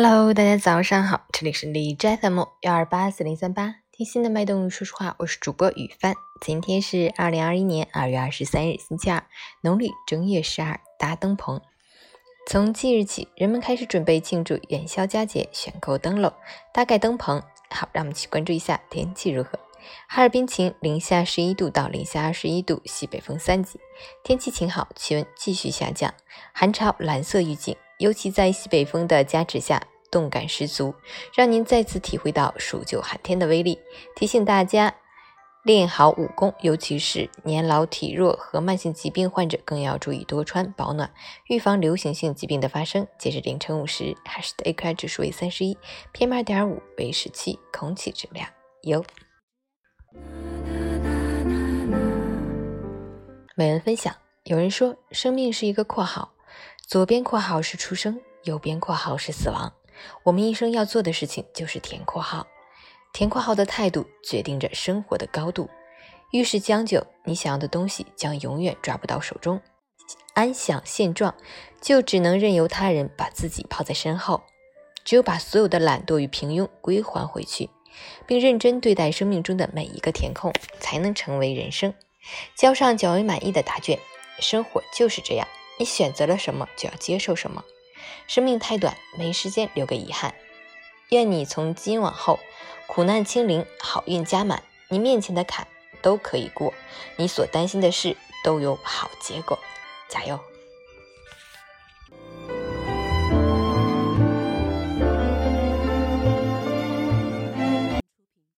Hello，大家早上好，这里是李斋 FM 幺二八四零三八，听心的脉动，说实话，我是主播雨帆。今天是二零二一年二月二十三日，星期二，农历正月十二，搭灯棚。从即日起，人们开始准备庆祝元宵佳节，选购灯笼，搭盖灯棚。好，让我们去关注一下天气如何。哈尔滨晴，零下十一度到零下二十一度，西北风三级，天气晴好，气温继续下降，寒潮蓝色预警。尤其在西北风的加持下，动感十足，让您再次体会到数九寒天的威力。提醒大家练好武功，尤其是年老体弱和慢性疾病患者，更要注意多穿保暖，预防流行性疾病的发生。截至凌晨五时，海市的 AQI 指数为三十一，PM 二点五为十七，空气质量优。美文分享：有人说，生命是一个括号。左边括号是出生，右边括号是死亡。我们一生要做的事情就是填括号。填括号的态度决定着生活的高度。遇事将就，你想要的东西将永远抓不到手中；安享现状，就只能任由他人把自己抛在身后。只有把所有的懒惰与平庸归还回去，并认真对待生命中的每一个填空，才能成为人生。交上较为满意的答卷。生活就是这样。你选择了什么，就要接受什么。生命太短，没时间留给遗憾。愿你从今往后苦难清零，好运加满，你面前的坎都可以过，你所担心的事都有好结果。加油！